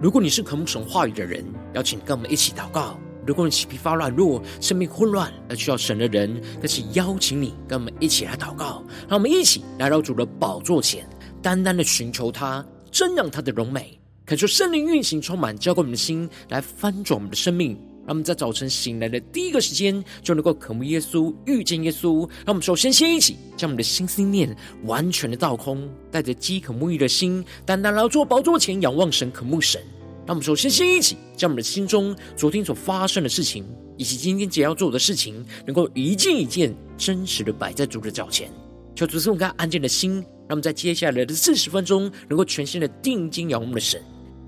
如果你是渴慕神话语的人，邀请跟我们一起祷告；如果你起皮发软弱、生命混乱而需要神的人，更是邀请你跟我们一起来祷告。让我们一起来到主的宝座前，单单的寻求他，增长他的荣美，恳求圣灵运行充满，浇灌我们的心，来翻转我们的生命。让我们在早晨醒来的第一个时间，就能够渴慕耶稣、遇见耶稣。让我们首先先一起将我们的心思念完全的倒空，带着饥渴沐浴的心，单单来到宝座前仰望神、渴慕神。让我们首先先一起将我们的心中昨天所发生的事情，以及今天将要做的事情，能够一件一件真实的摆在主的脚前，求主赐我们安静的心，让我们在接下来的四十分钟，能够全心的定睛仰望我们的神。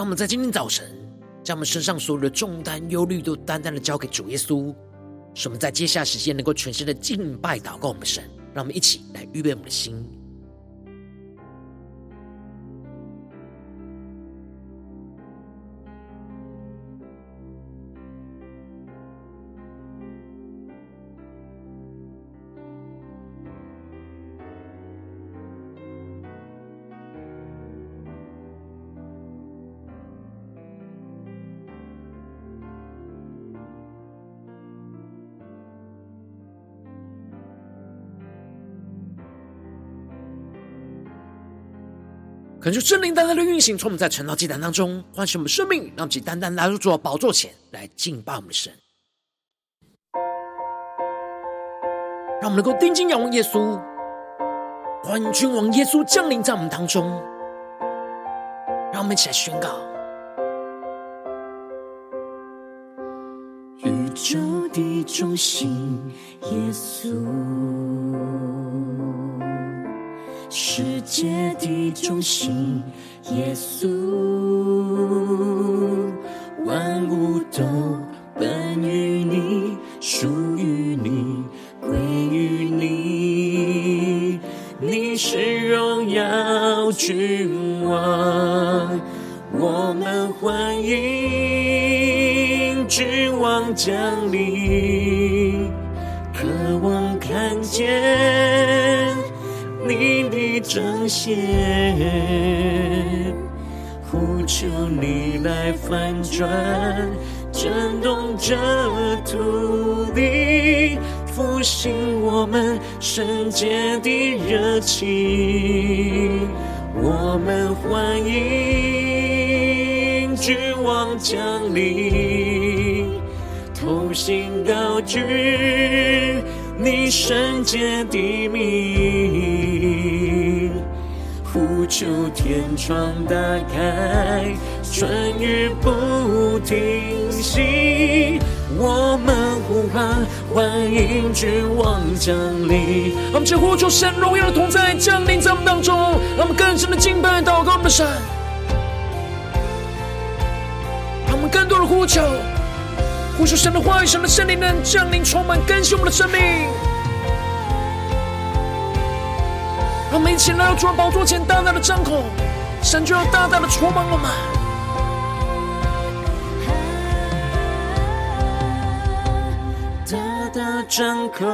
让我们在今天早晨，将我们身上所有的重担、忧虑，都单单的交给主耶稣，使我们在接下时间能够全心的敬拜、祷告我们的神。让我们一起来预备我们的心。恳求圣灵单单的运行，从我们在晨祷祭坛当中唤醒我们生命，让我们单单来入主的宝座前来敬拜我们的神。让我们能够定睛仰望耶稣，欢迎君王耶稣降临在我们当中。让我们一起来宣告：宇宙的中心，耶稣。世界的中心，耶稣，万物都本于你，属于你，归于你。你是荣耀君王，我们欢迎君王降临，彰显，呼求你来翻转，震动这土地，复兴我们圣洁的热情。我们欢迎君王降临，同心高举。你圣洁的名，求天窗打开，春雨不停息。我们呼喊，欢迎君王降临。让我们呼求神荣耀的同在降临在我们当中，让我们更深的敬拜祷告我们的神，让我们更多的呼求。呼求神的话语，神的圣灵能降临，充满更新我们的生命。让我们一起来到主的宝座前，大大的张口，神就要大大的充满我们。大大张口，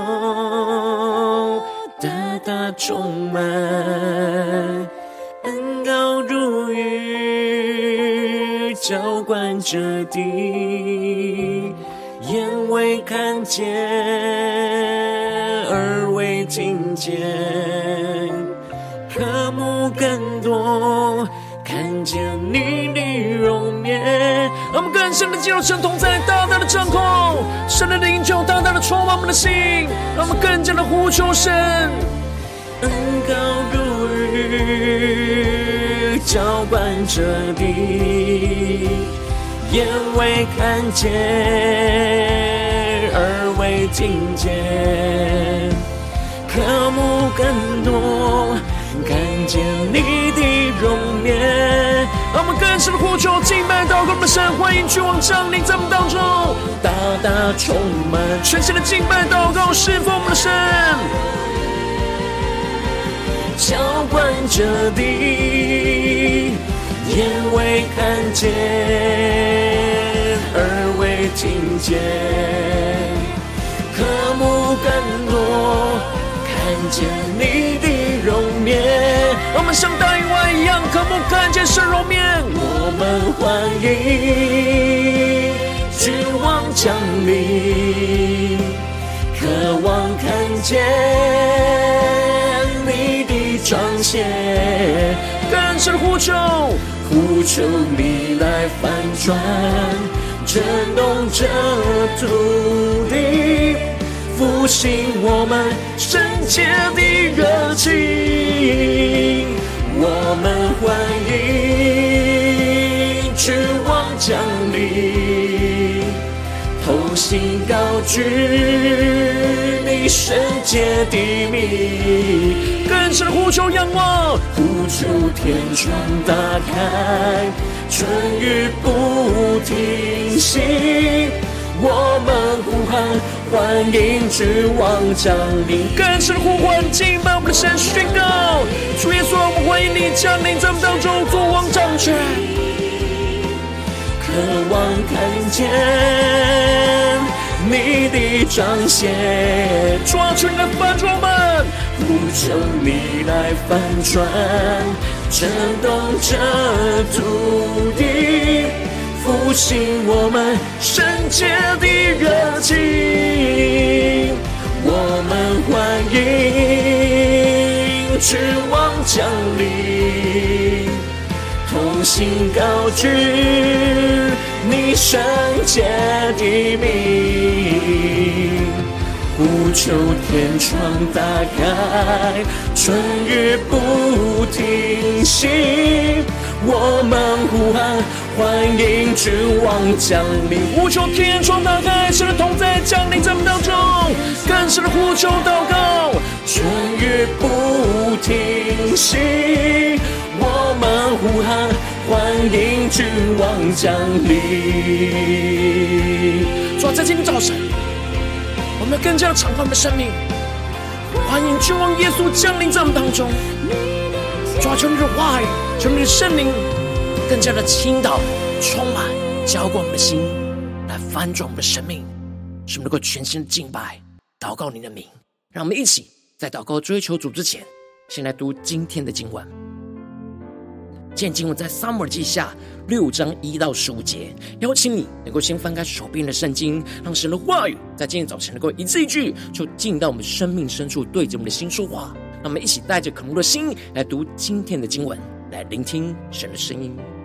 大大充满，恩膏如雨，浇灌这地。眼未看见，耳未听见，看见你的容颜。让我们更深的进入神同在，大大的张口，神的灵就大大的充满我们的心，让我们更加的呼求神。恩高如雨，浇灌着地，眼未看见，耳未听见，渴慕更多，看见你的容颜。让我们更深的呼求、敬拜、祷告，我们的神，欢迎君王降临在我们当中，大大充满全新的敬拜、祷告，侍奉我们的神，浇灌着地，眼未看见，耳未听见，渴慕更多，看见你的面。我们像大鱼一样，渴慕看见神容面。我们欢迎君王降临，渴望看见你的彰显。更深呼求，呼求你来翻转，震动这土地，复兴我们圣洁的热情。我们欢迎君王降临，同心高举你圣洁的名，更深呼求仰望，呼求天窗打开，春雨不停息。我们呼喊，欢迎君王降临。更深呼唤，敬拜我们的神宣告：主耶稣，我们欢迎你降临在我们当中，作王掌权。渴望看见你的彰显，抓住你的翻转们，呼求你来翻转，震动这土地。复兴我们圣洁的热情，我们欢迎君王降临，同心高举你圣洁的名，呼求天窗打开，春雨不停息。我们呼喊，欢迎君王降临。呼求天窗打开，神的同在降临在我们当中。更深的呼求祷告，春雨不停息。我们呼喊，欢迎君王降临。主啊，在今天早晨，我们要更加敞开我们的生命，欢迎君王耶稣降临在我们当中。抓住，你的话语。求你的圣灵更加的倾倒、充满、浇灌我们的心，来翻转我们的生命，使我们能够全心的敬拜、祷告你的名。让我们一起在祷告追求主之前，先来读今天的经文。今天经文在撒母耳记下六章一到十五节。邀请你能够先翻开手边的圣经，让神的话语在今天早晨能够一字一句，就进到我们生命深处，对着我们的心说话。让我们一起带着渴慕的心来读今天的经文。来聆听神的声音。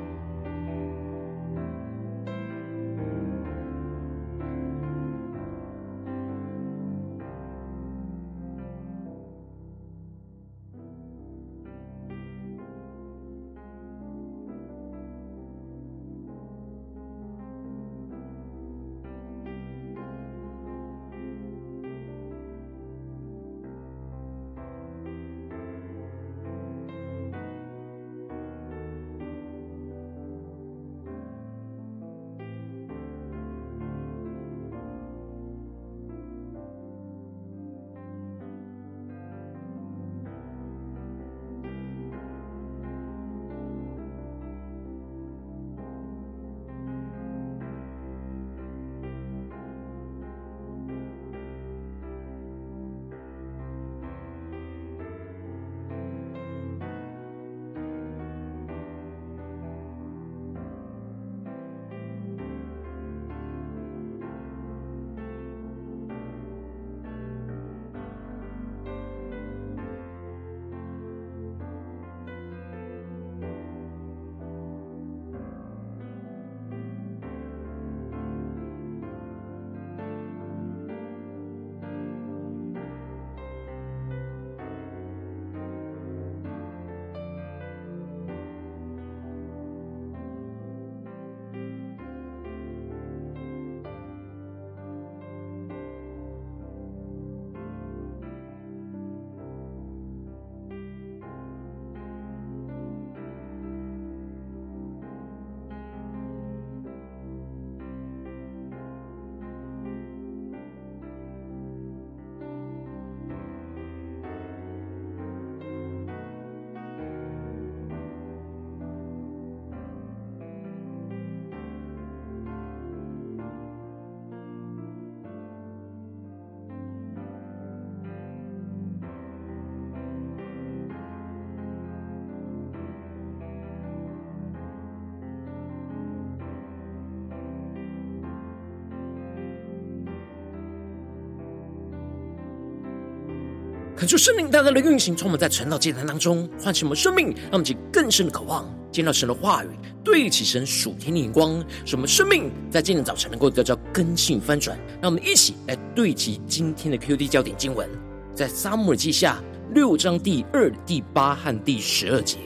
恳求圣灵大大的运行，充满在晨祷祭坛当中，唤醒我们生命，让我们更深的渴望见到神的话语，对齐神属天的眼光，使我们生命在今天早晨能够得到更新翻转。让我们一起来对齐今天的 QD 焦点经文，在撒母耳记下六章第二、第八和第十二节，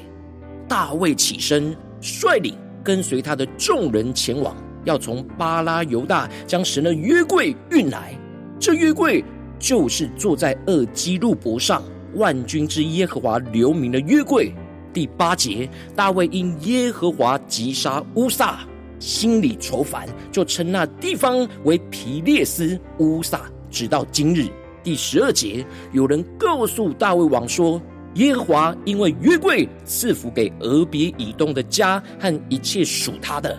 大卫起身率领跟随他的众人前往，要从巴拉犹大将神的约柜运来。这约柜。就是坐在二基路伯上万军之耶和华留名的约柜。第八节，大卫因耶和华击杀乌撒，心里愁烦，就称那地方为皮列斯乌撒，直到今日。第十二节，有人告诉大卫王说，耶和华因为约柜赐福给俄别以东的家和一切属他的，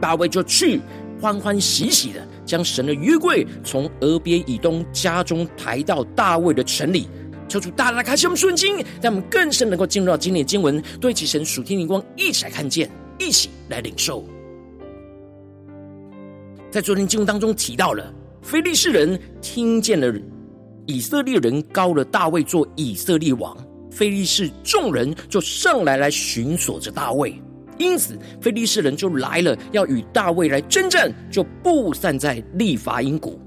大卫就去。欢欢喜喜的将神的约柜从俄别以东家中抬到大卫的城里，求主大大开启我们顺经，让我们更深能够进入到今天的经文，对齐神属天灵光，一起来看见，一起来领受。在昨天经文当中提到了，非利士人听见了以色列人膏了大卫做以色列王，非利士众人就上来来寻索着大卫。因此，非利士人就来了，要与大卫来征战，就布散在利乏音谷。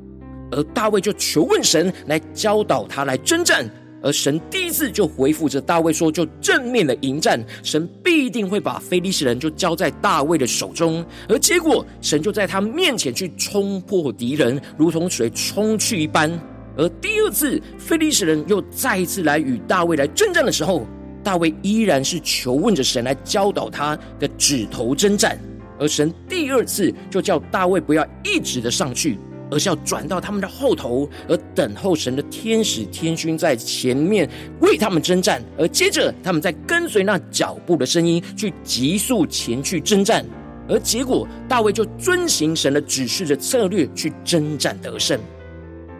而大卫就求问神来教导他来征战。而神第一次就回复着大卫说：“就正面的迎战，神必定会把非利士人就交在大卫的手中。”而结果，神就在他面前去冲破敌人，如同水冲去一般。而第二次，非利士人又再一次来与大卫来征战的时候，大卫依然是求问着神来教导他的指头征战，而神第二次就叫大卫不要一直的上去，而是要转到他们的后头，而等候神的天使天军在前面为他们征战，而接着他们在跟随那脚步的声音去急速前去征战，而结果大卫就遵行神的指示的策略去征战得胜，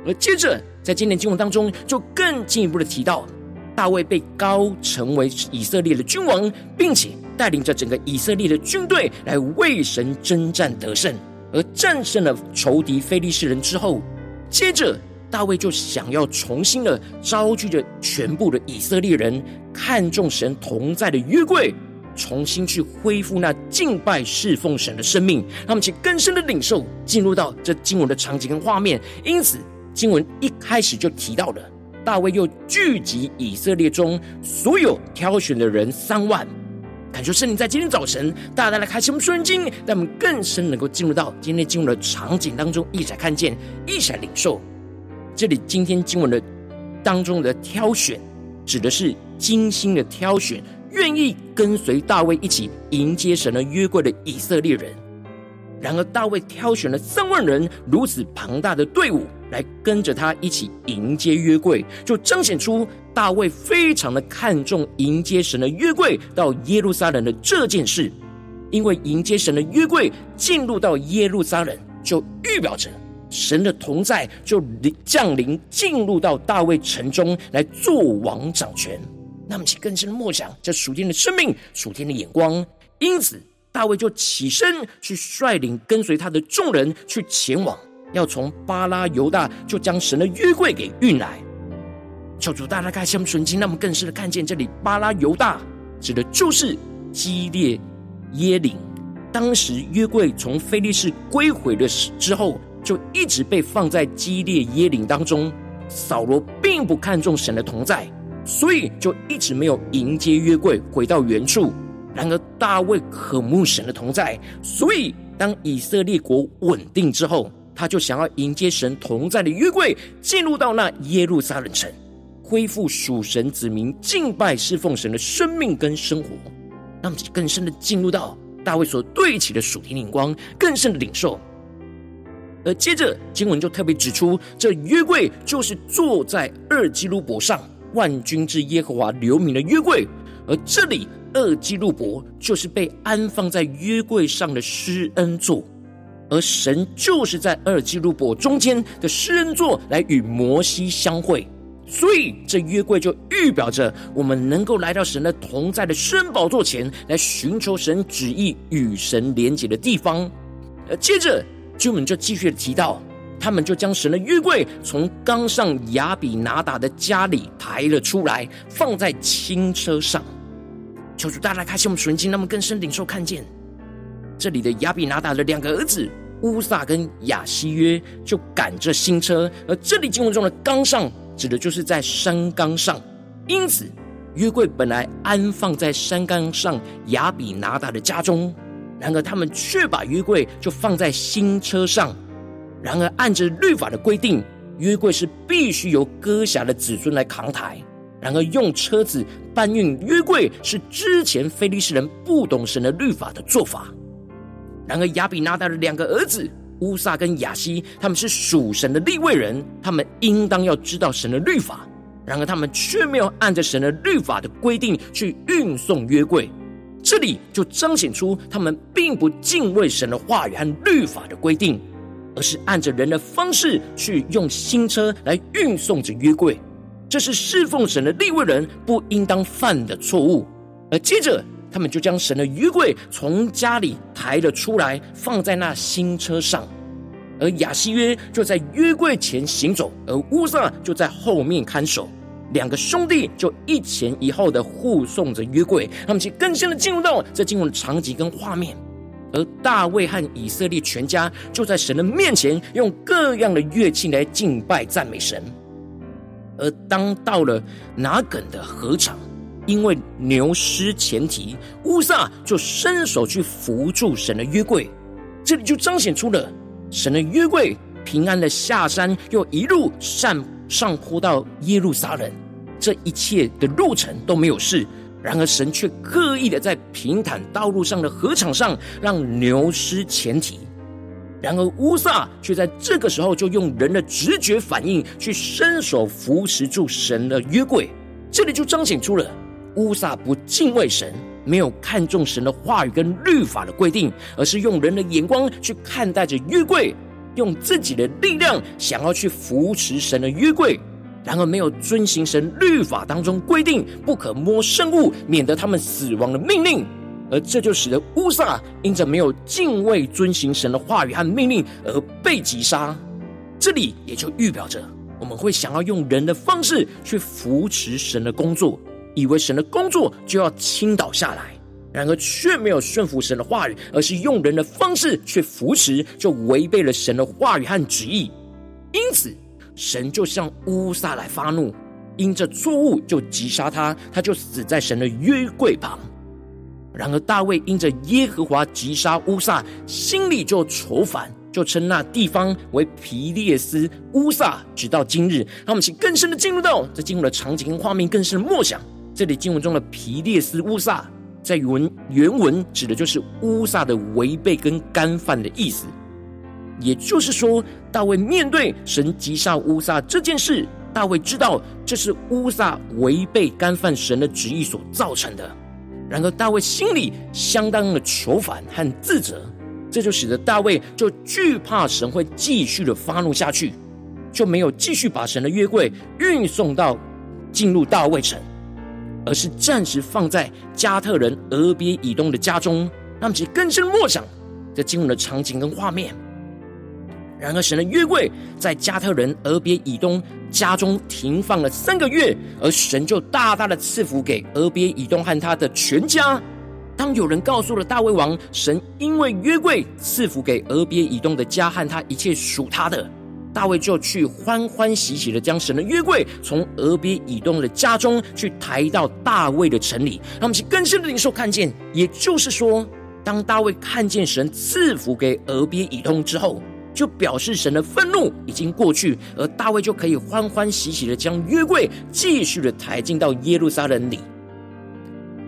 而接着在今天经文当中就更进一步的提到。大卫被膏成为以色列的君王，并且带领着整个以色列的军队来为神征战得胜，而战胜了仇敌非利士人之后，接着大卫就想要重新的召集着全部的以色列人，看重神同在的约柜，重新去恢复那敬拜侍奉神的生命，他们去更深的领受，进入到这经文的场景跟画面。因此，经文一开始就提到了。大卫又聚集以色列中所有挑选的人三万，感谢圣灵在今天早晨大大的开启我们圣经，让我们更深能够进入到今天进入的场景当中，一起来看见，一起来领受。这里今天经文的当中的挑选，指的是精心的挑选，愿意跟随大卫一起迎接神的约柜的以色列人。然而，大卫挑选了三万人，如此庞大的队伍来跟着他一起迎接约柜，就彰显出大卫非常的看重迎接神的约柜到耶路撒冷的这件事。因为迎接神的约柜进入到耶路撒冷，就预表着神的同在就降临进入到大卫城中来做王掌权。那么，请更深默想这属天的生命、属天的眼光。因此。大卫就起身去率领跟随他的众人去前往，要从巴拉犹大就将神的约柜给运来。求主大大开箱纯经，让我们更深的看见这里巴拉犹大指的就是基列耶岭。当时约柜从非利士归回的时之后，就一直被放在基列耶琳当中。扫罗并不看重神的同在，所以就一直没有迎接约柜回到原处。然而大卫渴慕神的同在，所以当以色列国稳定之后，他就想要迎接神同在的约柜进入到那耶路撒冷城，恢复属神子民敬拜侍奉神的生命跟生活，让我们更深的进入到大卫所对齐的属天灵光，更深的领受。而接着经文就特别指出，这约柜就是坐在二基路伯上万军之耶和华留名的约柜，而这里。二基路伯就是被安放在约柜上的施恩座，而神就是在二基路伯中间的施恩座来与摩西相会，所以这约柜就预表着我们能够来到神的同在的施恩宝座前来寻求神旨意与神连结的地方。而接着经文就继续提到，他们就将神的约柜从刚上亚比拿达的家里抬了出来，放在轻车上。求主大大开启我们纯净，那么更深领受看见这里的亚比拿达的两个儿子乌撒跟亚希约就赶着新车，而这里经文中的冈上指的就是在山冈上，因此约柜本来安放在山冈上亚比拿达的家中，然而他们却把约柜就放在新车上。然而，按着律法的规定，约柜是必须由哥辖的子孙来扛抬。然而，用车子搬运约柜是之前非利士人不懂神的律法的做法。然而，亚比拿达的两个儿子乌撒跟亚希，他们是属神的立位人，他们应当要知道神的律法。然而，他们却没有按着神的律法的规定去运送约柜。这里就彰显出他们并不敬畏神的话语和律法的规定。而是按着人的方式去用新车来运送着约柜，这是侍奉神的立位人不应当犯的错误。而接着，他们就将神的约柜从家里抬了出来，放在那新车上。而亚希约就在约柜前行走，而乌撒就在后面看守。两个兄弟就一前一后的护送着约柜，他们其更深的进入到这进入的场景跟画面。而大卫和以色列全家就在神的面前，用各样的乐器来敬拜赞美神。而当到了拿梗的禾场，因为牛失前蹄，乌撒就伸手去扶住神的约柜。这里就彰显出了神的约柜平安的下山，又一路上上坡到耶路撒冷，这一切的路程都没有事。然而，神却刻意的在平坦道路上的禾场上让牛失前蹄。然而，乌撒却在这个时候就用人的直觉反应去伸手扶持住神的约柜。这里就彰显出了乌撒不敬畏神，没有看重神的话语跟律法的规定，而是用人的眼光去看待着约柜，用自己的力量想要去扶持神的约柜。然而没有遵行神律法当中规定不可摸圣物，免得他们死亡的命令，而这就使得乌撒因着没有敬畏遵行神的话语和命令而被击杀。这里也就预表着我们会想要用人的方式去扶持神的工作，以为神的工作就要倾倒下来，然而却没有顺服神的话语，而是用人的方式去扶持，就违背了神的话语和旨意。因此。神就向乌撒来发怒，因着错误就击杀他，他就死在神的约柜旁。然而大卫因着耶和华击杀乌撒，心里就愁烦，就称那地方为皮列斯乌撒，直到今日。让我们请更深的进入到这进入的场景跟画面，更深的默想。这里经文中的皮列斯乌撒，在原原文指的就是乌撒的违背跟干犯的意思。也就是说，大卫面对神击杀乌撒这件事，大卫知道这是乌撒违背干犯神的旨意所造成的。然而，大卫心里相当的求反和自责，这就使得大卫就惧怕神会继续的发怒下去，就没有继续把神的约柜运送到进入大卫城，而是暂时放在加特人俄别以东的家中，让其更深默想这经文的场景跟画面。然而，神的约柜在加特人俄别以东家中停放了三个月，而神就大大的赐福给俄别以东和他的全家。当有人告诉了大卫王，神因为约柜赐福给俄别以东的家和他一切属他的，大卫就去欢欢喜喜的将神的约柜从俄别以东的家中去抬到大卫的城里。让我们去更深的领受看见，也就是说，当大卫看见神赐福给俄别以东之后。就表示神的愤怒已经过去，而大卫就可以欢欢喜喜的将约柜继续的抬进到耶路撒冷里。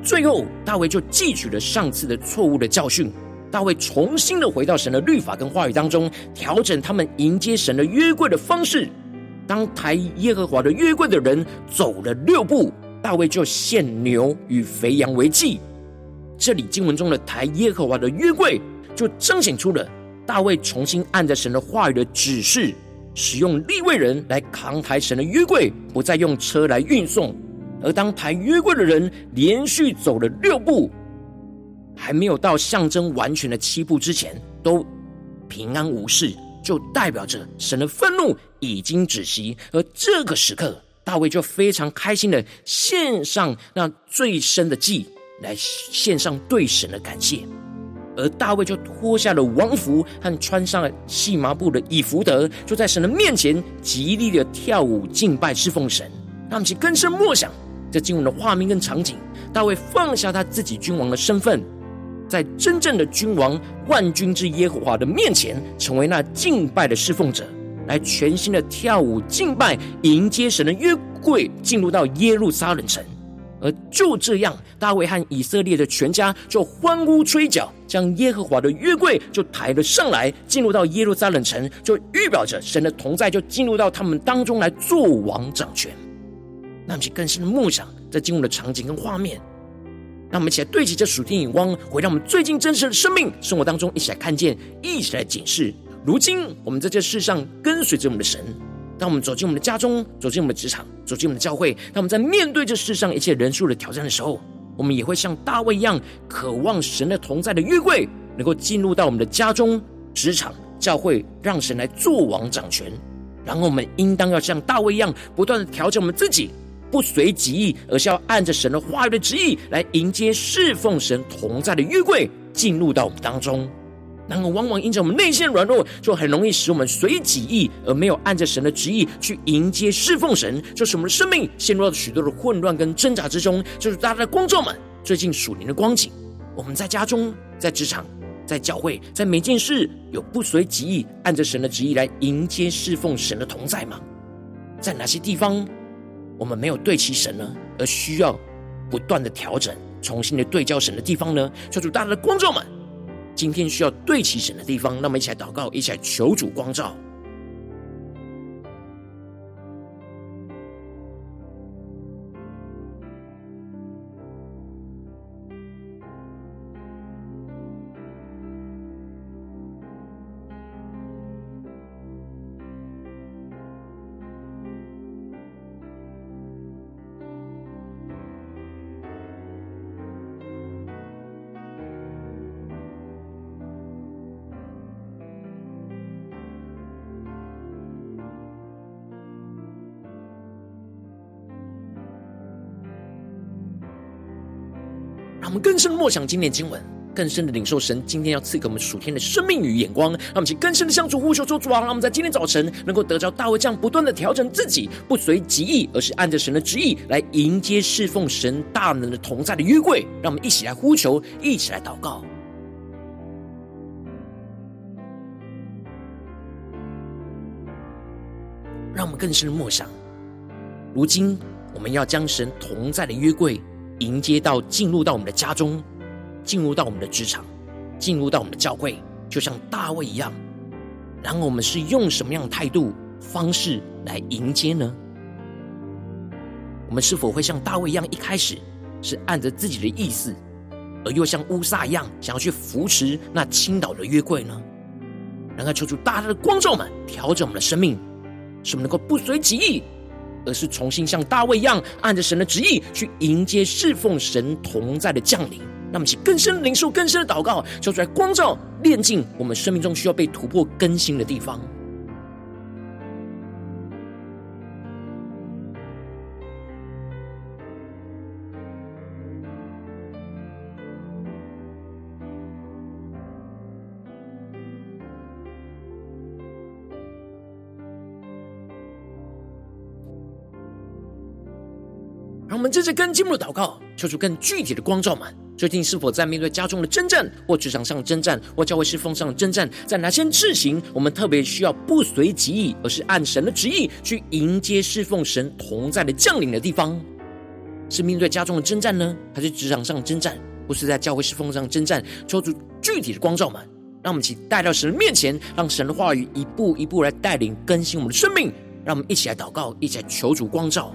最后，大卫就汲取了上次的错误的教训，大卫重新的回到神的律法跟话语当中，调整他们迎接神的约柜的方式。当抬耶和华的约柜的人走了六步，大卫就献牛与肥羊为祭。这里经文中的抬耶和华的约柜，就彰显出了。大卫重新按着神的话语的指示，使用立位人来扛抬神的约柜，不再用车来运送。而当抬约柜的人连续走了六步，还没有到象征完全的七步之前，都平安无事，就代表着神的愤怒已经止息。而这个时刻，大卫就非常开心的献上那最深的祭，来献上对神的感谢。而大卫就脱下了王服和穿上了细麻布的以弗得，就在神的面前极力的跳舞敬拜侍奉神。让我们去更深默想这经文的画面跟场景。大卫放下他自己君王的身份，在真正的君王万军之耶和华的面前，成为那敬拜的侍奉者，来全新的跳舞敬拜，迎接神的约柜进入到耶路撒冷城。而就这样，大卫和以色列的全家就欢呼吹角，将耶和华的约柜就抬了上来，进入到耶路撒冷城，就预表着神的同在就进入到他们当中来做王掌权。那么，去更深的梦想在进入的场景跟画面，让我们一起来对齐这属天眼光，回到我们最近真实的生命生活当中，一起来看见，一起来检视。如今，我们在这世上跟随着我们的神。当我们走进我们的家中，走进我们的职场，走进我们的教会，当我们在面对这世上一切人数的挑战的时候，我们也会像大卫一样，渴望神的同在的约柜能够进入到我们的家中、职场、教会，让神来做王掌权。然后我们应当要像大卫一样，不断的调整我们自己，不随己意，而是要按着神的话语的旨意来迎接侍奉神同在的约柜进入到我们当中。然而，往往因着我们内心软弱，就很容易使我们随己意，而没有按着神的旨意去迎接侍奉神，就使我们的生命陷入了许多的混乱跟挣扎之中。就是大家的光照们，最近属灵的光景，我们在家中、在职场、在教会，在每件事有不随己意，按着神的旨意来迎接侍奉神的同在吗？在哪些地方我们没有对齐神呢？而需要不断的调整、重新的对焦神的地方呢？求主大家的光照们。今天需要对齐神的地方，那么一起来祷告，一起来求主光照。更深的默想今天的经文，更深的领受神今天要赐给我们属天的生命与眼光。让我们去更深的向主呼求说：主啊，让我们在今天早晨能够得着大卫这样不断的调整自己，不随己意，而是按着神的旨意来迎接侍奉神大能的同在的约柜。让我们一起来呼求，一起来祷告。让我们更深的默想，如今我们要将神同在的约柜。迎接到进入到我们的家中，进入到我们的职场，进入到我们的教会，就像大卫一样。然后我们是用什么样的态度、方式来迎接呢？我们是否会像大卫一样，一开始是按着自己的意思，而又像乌撒一样，想要去扶持那倾倒的约柜呢？然后求主大大的光照们，调整我们的生命，使我们能够不随己意。而是重新像大卫一样，按着神的旨意去迎接侍奉神同在的降临。那么，请更深的领受、更深的祷告，求出来光照、炼净我们生命中需要被突破、更新的地方。我们接着更进一步的祷告，求出更具体的光照们。最近是否在面对家中的征战，或职场上的征战，或教会侍奉上的征战？在哪些事情，我们特别需要不随己意，而是按神的旨意去迎接侍奉神同在的降临的地方？是面对家中的征战呢，还是职场上的征战，或是在教会侍奉上的征战？求出具体的光照们，让我们一起带到神的面前，让神的话语一步一步来带领更新我们的生命。让我们一起来祷告，一起来求主光照。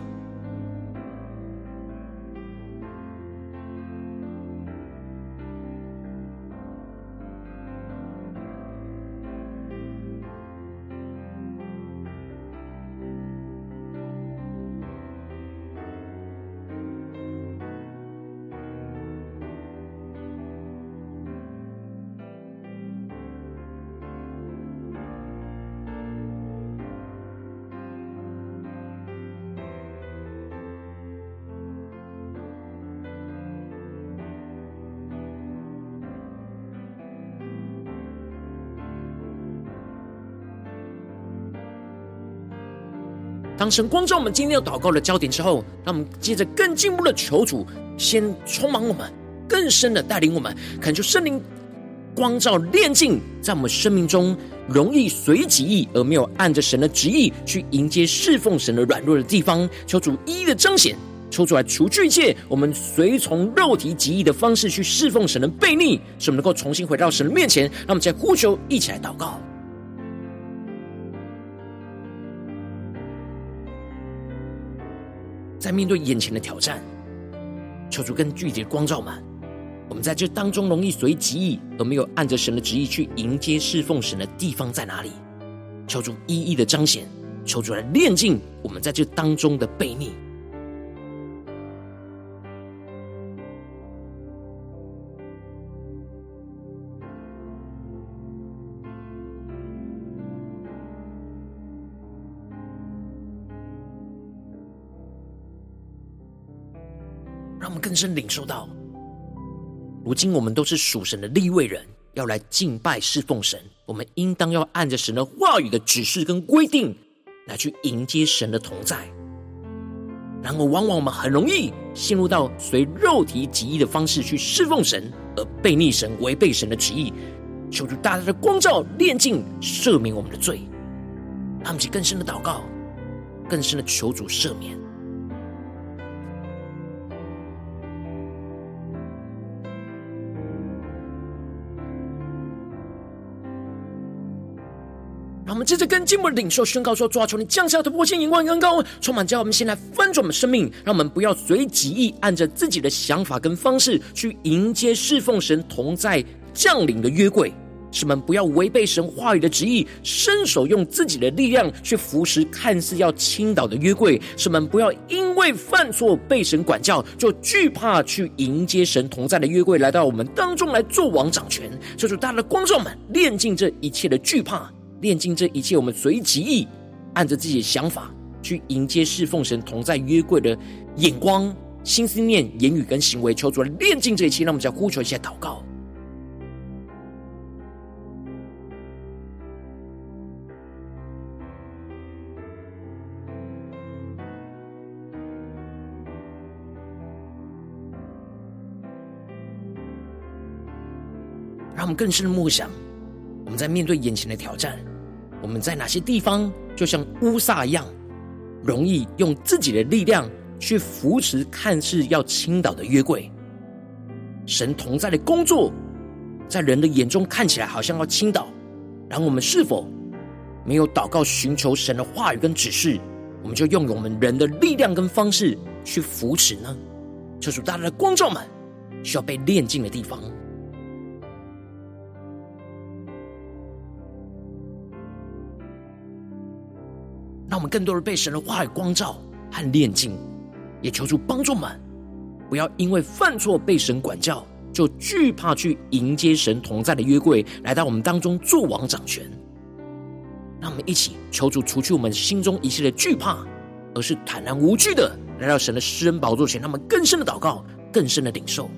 神光照我们今天要祷告的焦点之后，让我们接着更进一步的求主，先充满我们，更深的带领我们，恳求圣灵光照炼净，在我们生命中容易随己意而没有按着神的旨意去迎接侍奉神的软弱的地方，求主一一的彰显。抽出来，除去一切我们随从肉体己意的方式去侍奉神的悖逆，使我们能够重新回到神的面前。让我们再呼求，一起来祷告。在面对眼前的挑战，求主更具体的光照们。我们在这当中容易随己意而没有按着神的旨意去迎接侍奉神的地方在哪里？求主一一的彰显，求主来炼净我们在这当中的悖逆。更深领受到，如今我们都是属神的立位人，要来敬拜侍奉神。我们应当要按着神的话语的指示跟规定，来去迎接神的同在。然而，往往我们很容易陷入到随肉体己意的方式去侍奉神，而悖逆神，违背神的旨意。求主大大的光照、炼净、赦免我们的罪。他们去更深的祷告，更深的求主赦免。让我们接着跟进一步的领受宣告说：抓住，你降下突破性、眼光更高，充满骄傲我们先来翻转我们生命，让我们不要随己意，按着自己的想法跟方式去迎接侍奉神同在降临的约柜，使们不要违背神话语的旨意，伸手用自己的力量去扶持看似要倾倒的约柜，使们不要因为犯错被神管教，就惧怕去迎接神同在的约柜来到我们当中来做王掌权。求主大的光照们，炼尽这一切的惧怕。炼净这一切，我们随己意，按着自己的想法去迎接侍奉神同在约柜的眼光、心思念、言语跟行为，求主来炼净这一切。让我们再呼求一下祷告，让我们更深的默想，我们在面对眼前的挑战。我们在哪些地方，就像乌撒一样，容易用自己的力量去扶持看似要倾倒的约柜？神同在的工作，在人的眼中看起来好像要倾倒，然后我们是否没有祷告寻求神的话语跟指示，我们就用我们人的力量跟方式去扶持呢？这属大家的光照们需要被炼净的地方。让我们更多的被神的话语光照和炼净，也求主帮助们，不要因为犯错被神管教，就惧怕去迎接神同在的约柜来到我们当中做王掌权。让我们一起求主除去我们心中一切的惧怕，而是坦然无惧的来到神的施恩宝座前，让我们更深的祷告，更深的领受。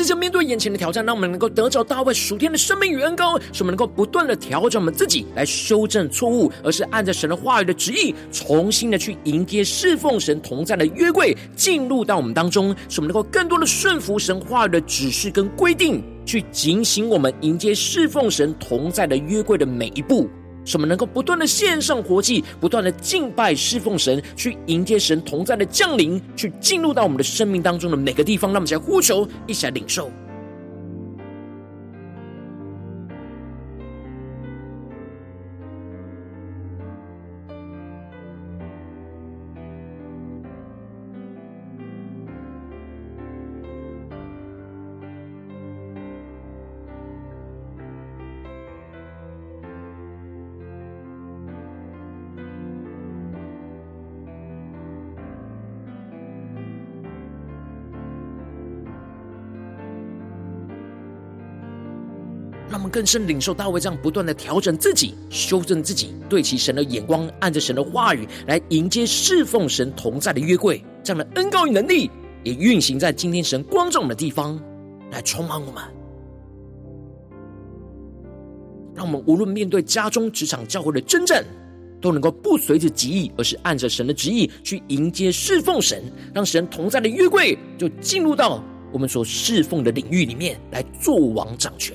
让我们即将面对眼前的挑战，让我们能够得着大卫属天的生命与恩膏，使我们能够不断的调整我们自己，来修正错误，而是按着神的话语的旨意，重新的去迎接侍奉神同在的约柜进入到我们当中，使我们能够更多的顺服神话语的指示跟规定，去警醒我们迎接侍奉神同在的约柜的每一步。什么能够不断的献上活祭，不断的敬拜侍奉神，去迎接神同在的降临，去进入到我们的生命当中的每个地方。让我们来呼求，一起来领受。我们更深领受大卫这样不断的调整自己、修正自己，对齐神的眼光，按着神的话语来迎接侍奉神同在的约柜，这样的恩膏与能力也运行在今天神光照我们的地方，来充满我们。让我们无论面对家中、职场、教会的征战，都能够不随着己意，而是按着神的旨意去迎接侍奉神，让神同在的约柜就进入到我们所侍奉的领域里面来做王掌权。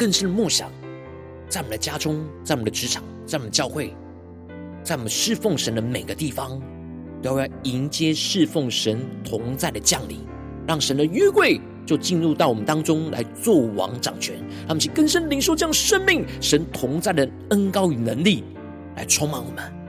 更深的梦想，在我们的家中，在我们的职场，在我们教会，在我们侍奉神的每个地方，都要迎接侍奉神同在的降临，让神的约柜就进入到我们当中来做王掌权。他们去更深领受这样生命神同在的恩高与能力，来充满我们。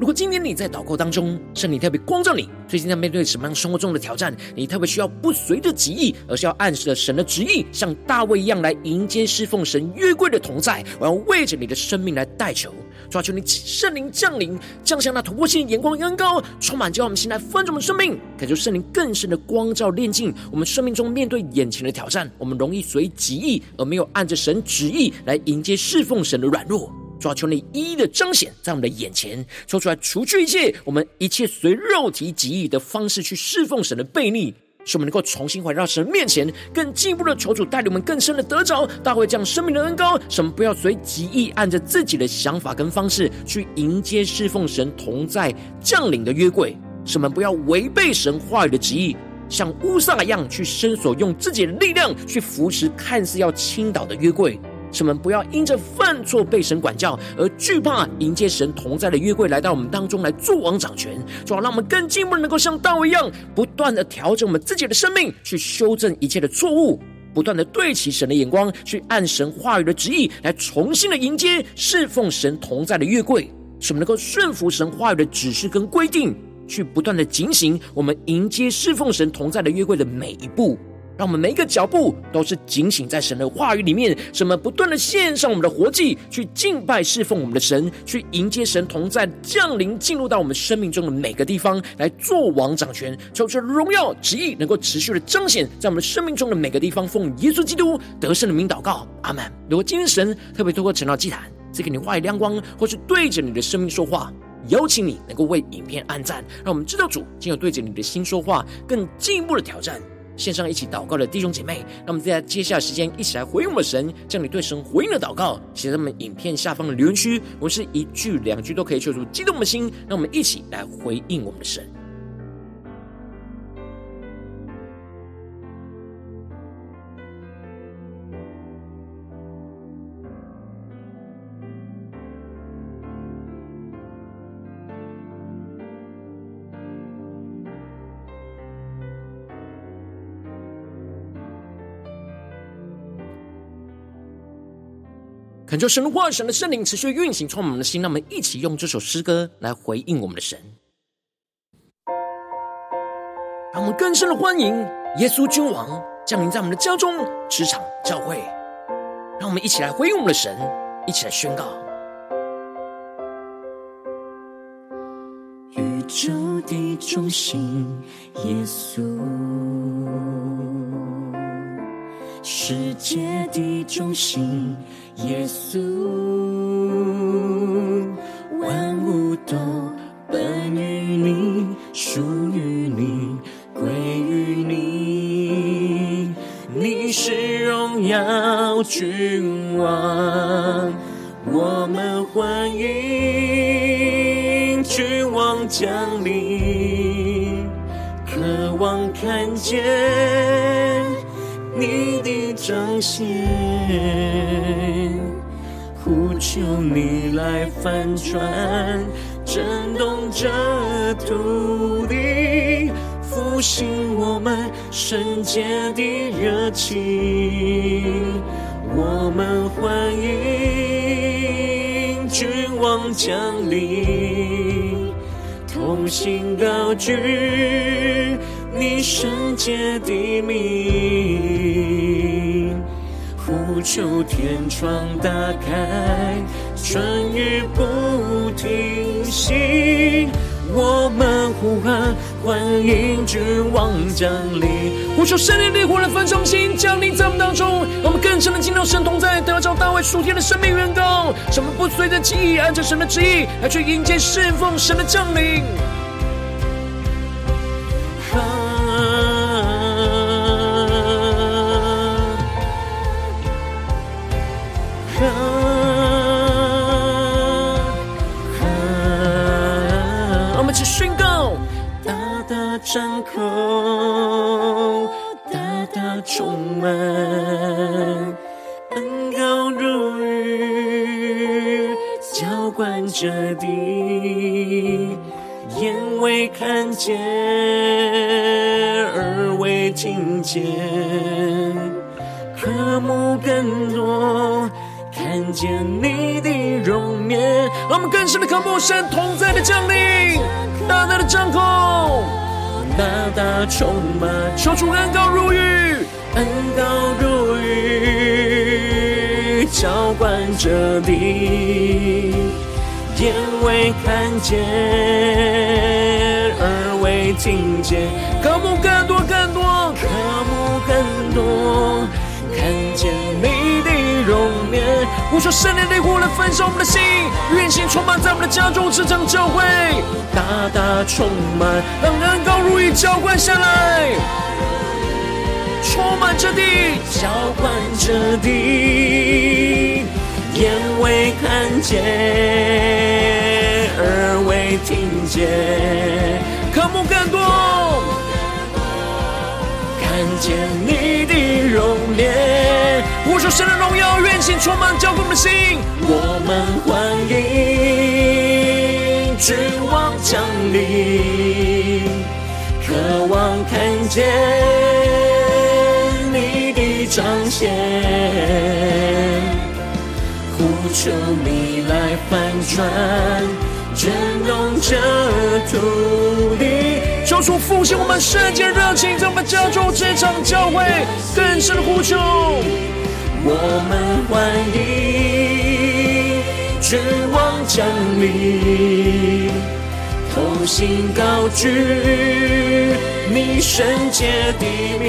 如果今天你在祷告当中，圣灵特别光照你，最近在面对什么样生活中的挑战，你特别需要不随着己意，而是要按着神的旨意，像大卫一样来迎接侍奉神约柜的同在。我要为着你的生命来代求，抓求你圣灵降临，降下那突破性眼光恩膏，充满叫我们心来翻转我们生命，感受圣灵更深的光照炼净我们生命中面对眼前的挑战。我们容易随己意，而没有按着神旨意来迎接侍奉神的软弱。主啊，求你一一的彰显在我们的眼前，抽出来除去一切我们一切随肉体己意的方式去侍奉神的悖逆，使我们能够重新回到神面前，更进一步的求主带领我们更深的得着大卫这样生命的恩膏，使我们不要随己意按着自己的想法跟方式去迎接侍奉神同在降临的约柜，使我们不要违背神话语的旨意，像乌撒一样去伸手用自己的力量去扶持看似要倾倒的约柜。使我们不要因着犯错被神管教而惧怕迎接神同在的约柜来到我们当中来做王掌权，主要让我们更进一步能够像大卫一样，不断的调整我们自己的生命，去修正一切的错误，不断的对齐神的眼光，去按神话语的旨意来重新的迎接侍奉神同在的约柜，使我们能够顺服神话语的指示跟规定，去不断的警醒我们迎接侍奉神同在的约柜的每一步。让我们每一个脚步都是警醒在神的话语里面，什么不断的献上我们的活祭，去敬拜侍奉我们的神，去迎接神同在降临，进入到我们生命中的每个地方来做王掌权，求出荣耀旨意能够持续的彰显在我们生命中的每个地方。奉耶稣基督得胜的名祷告，阿门。如果今天神特别透过晨祷祭坛赐给你话语亮光，或是对着你的生命说话，邀请你能够为影片按赞，让我们知道主今日对着你的心说话，更进一步的挑战。线上一起祷告的弟兄姐妹，那么在接下来时间一起来回应我们神，将你对神回应的祷告写在我们影片下方的留言区，我们是一句两句都可以说出激动的心，让我们一起来回应我们的神。恳求神的话语、神的圣灵持续运行，充满我们的心。让我们一起用这首诗歌来回应我们的神，让我们更深的欢迎耶稣君王降临在我们的家中、职场、教会。让我们一起来回应我们的神，一起来宣告：宇宙的中心，耶稣。世界的中心，耶稣，万物都本于你，属于你，归于你。你是荣耀君王，我们欢迎君王降临，渴望看见。你的彰显，求你来翻转，震动这土地，复兴我们圣洁的热情。我们欢迎君王降临，同心高举。你圣洁的名，求天窗打开，春雨不停息。我们呼喊，欢迎君王降临。呼求圣灵烈火的焚烧心，降临在我们当中，让我们更深的进入神同在，得着大卫属天的生命源膏。什么不随着记忆，按着神的旨意来去迎接侍奉神的降临。张口，大大充满，恩膏如雨，浇灌着地，眼未看见，耳未听见，渴慕更多，看见你的容颜。让我们更深的渴慕神同在的降临，大大的张口。大大充满，说出恩膏如雨，恩膏如雨，浇灌着地，眼未看见，耳未听见，渴慕更多更多，渴慕更多，看见你容颜。呼求圣灵烈火来焚烧我们的心，愿心充满在我们的家中、职场、教会，大大充满，让恩膏如雨浇灌下来，充满着地，浇灌着地，眼未看见，耳未听见，渴慕更多，看见你的容颜。呼求神的荣耀，愿心充满，浇灌我们的心。我们欢迎君王降临，渴望看见你的彰显，呼求你来翻转，震动这土地。求主复兴我们圣洁热情，在我们家中、职场、教会，更深的呼求。我们欢迎君王降临，同心高举你圣洁的名，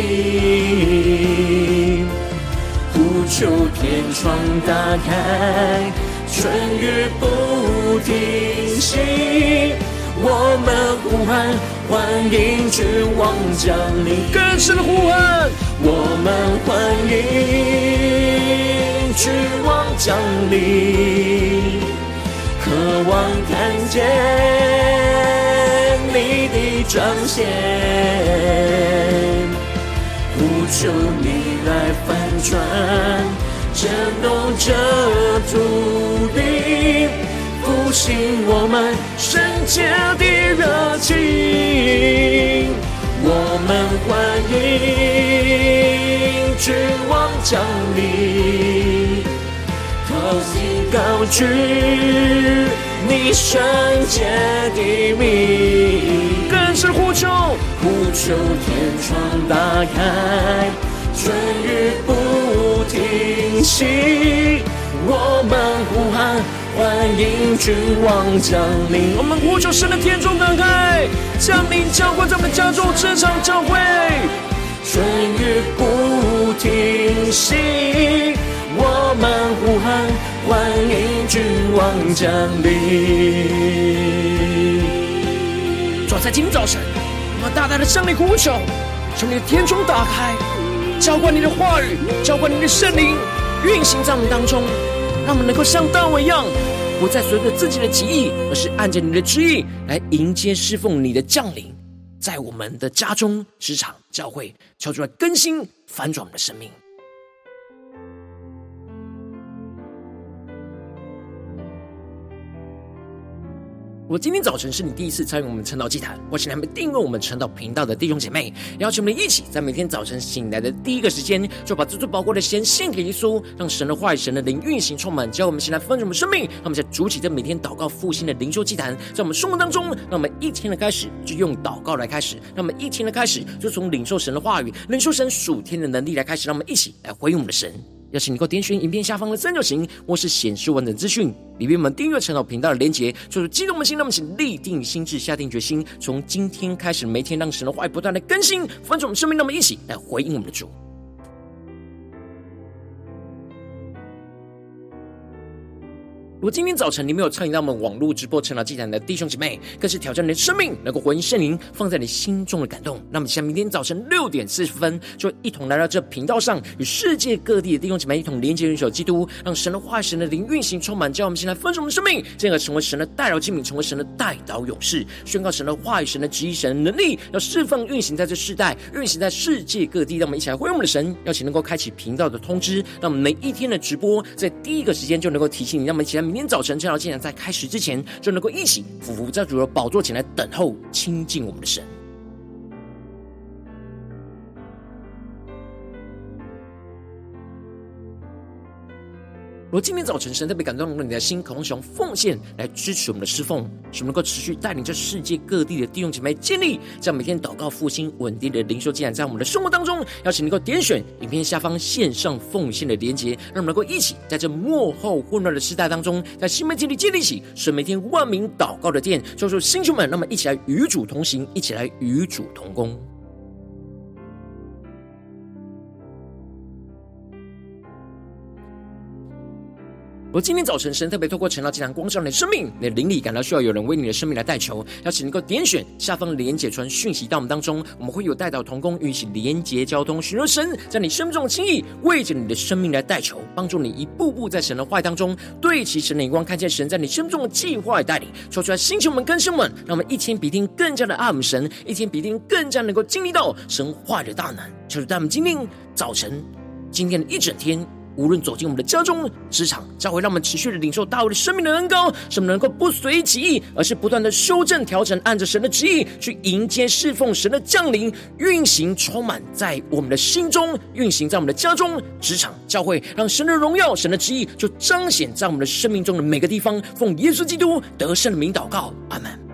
呼求天窗打开，春雨不停息。我们呼喊，欢迎君王降临，更深的呼唤。我们欢迎君王降临，渴望看见你的彰显，呼求你来翻转，震动这土地，复兴我们圣洁的热情。我们欢迎君王降临，同心高举你圣洁的名，更是呼求，呼求天窗打开，春雨不停息，我们呼喊。欢迎君王降临，我们呼求神的天窗打开，降临浇灌在我们家中、职场、教会。春雨不停息。我们呼喊，欢迎君王降临。主在今天早晨，我们大大的向你呼求，求你的天窗打开，浇灌你的话语，浇灌你的圣灵，运行在我们当中，让我们能够像大卫一样，不再随着自己的旨意，而是按着你的旨意来迎接侍奉你的降临，在我们的家中、职场、教会，敲出来更新反转我们的生命。我今天早晨是你第一次参与我们晨祷祭坛，或是还没订阅我们晨祷频道的弟兄姐妹，邀请我们一起在每天早晨醒来的第一个时间，就把最最宝贵的先献给耶稣，让神的话语、神的灵运行充满，教我们先来分盛我们生命。让我们在主起这每天祷告复兴的灵修祭坛，在我们生活当中，让我们一天的开始就用祷告来开始，让我们一天的开始就从领受神的话语、领受神属天的能力来开始，让我们一起来回应我们的神。邀请你能够点选影片下方的三角形，或是显示完整资讯里面我们订阅陈老频道的连结，就是激动的心，那么请立定心智，下定决心，从今天开始，每天让神的话语不断的更新，翻转我们生命，那么一起来回应我们的主。如果今天早晨你没有参与到我们网络直播晨祷祭坛的弟兄姐妹，更是挑战你的生命，能够回应圣灵放在你心中的感动。那么，像明天早晨六点四十分，就一同来到这频道上，与世界各地的弟兄姐妹一同连接、联手基督，让神的话语、神的灵运行充满，叫我们先来分盛我们的生命，进而成为神的代祷器皿，成为神的代祷勇士，宣告神的话语、神的旨意、神的能力，要释放运行在这世代，运行在世界各地。让我们一起来回应我们的神，邀请能够开启频道的通知，让我们每一天的直播在第一个时间就能够提醒你。让我们一起来。明天早晨，晨祷祭坛在开始之前，就能够一起俯伏在主的宝座前来等候亲近我们的神。如果今天早晨神特别感动了你的心，渴望使用奉献来支持我们的侍奉，使我们能够持续带领着世界各地的弟兄姐妹建立这样每天祷告复兴稳定的灵修进展，在我们的生活当中，邀请你能够点选影片下方线上奉献的连结，让我们能够一起在这幕后混乱的时代当中，在新媒体里建立起神每天万名祷告的殿，叫做星球们，那么一起来与主同行，一起来与主同工。而今天早晨，神特别透过晨祷祭坛光照你的生命，你的灵里感到需要有人为你的生命来代求，邀请能够点选下方连结传讯息到我们当中，我们会有代祷同工，与其连结交通，寻求神在你生命中的心意，为着你的生命来代求，帮助你一步步在神的话语当中对齐神的眼光，看见神在你生命中的计划与带领，说出来星球们更新们，让我们一天比一天更加的爱慕神，一天比一天更加能够经历到神话的大能。就是在我们今天早晨，今天的一整天。无论走进我们的家中、职场，教会让我们持续的领受大卫的生命的恩膏，使我们能够不随己意，而是不断的修正调整，按着神的旨意去迎接侍奉神的降临，运行充满在我们的心中，运行在我们的家中、职场、教会，让神的荣耀、神的旨意就彰显在我们的生命中的每个地方。奉耶稣基督得胜的名祷告，阿门。